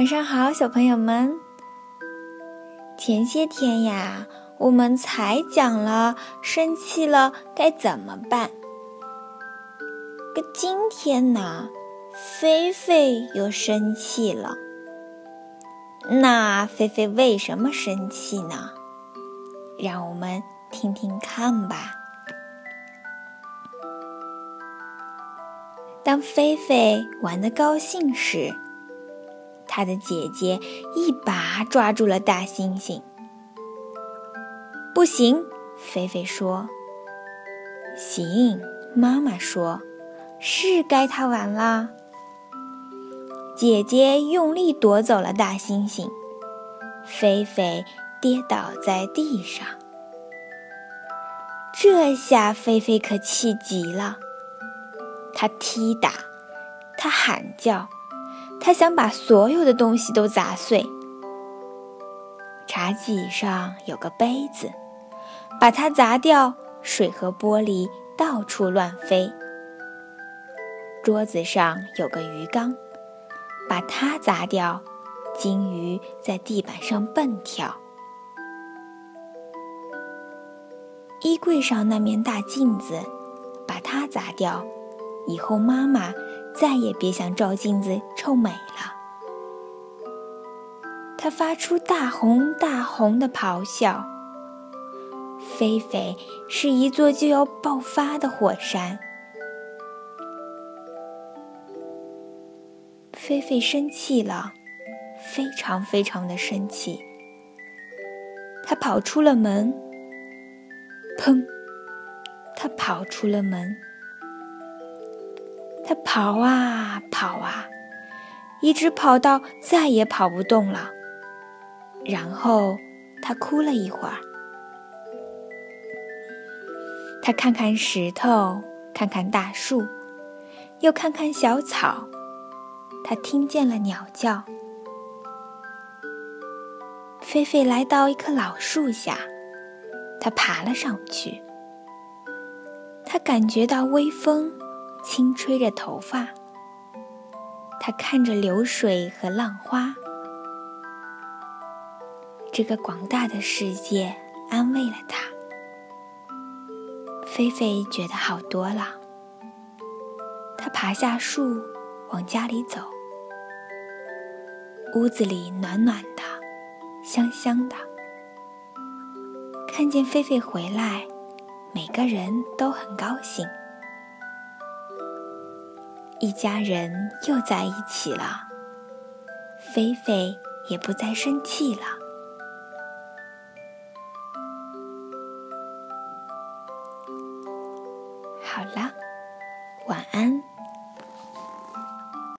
晚上好，小朋友们。前些天呀，我们才讲了生气了该怎么办。可今天呢，菲菲又生气了。那菲菲为什么生气呢？让我们听听看吧。当菲菲玩得高兴时，她的姐姐一把抓住了大猩猩。不行，菲菲说。行，妈妈说，是该他玩啦。姐姐用力夺走了大猩猩，菲菲跌倒在地上。这下菲菲可气极了，她踢打，她喊叫。他想把所有的东西都砸碎。茶几上有个杯子，把它砸掉，水和玻璃到处乱飞。桌子上有个鱼缸，把它砸掉，金鱼在地板上蹦跳。衣柜上那面大镜子，把它砸掉，以后妈妈。再也别想照镜子臭美了。他发出大红大红的咆哮。菲菲是一座就要爆发的火山。菲菲生气了，非常非常的生气。他跑出了门。砰！他跑出了门。他跑啊跑啊，一直跑到再也跑不动了。然后他哭了一会儿。他看看石头，看看大树，又看看小草。他听见了鸟叫。菲菲来到一棵老树下，他爬了上去。他感觉到微风。轻吹着头发，他看着流水和浪花，这个广大的世界安慰了他。菲菲觉得好多了。他爬下树，往家里走。屋子里暖暖的，香香的。看见菲菲回来，每个人都很高兴。一家人又在一起了，菲菲也不再生气了。好了，晚安。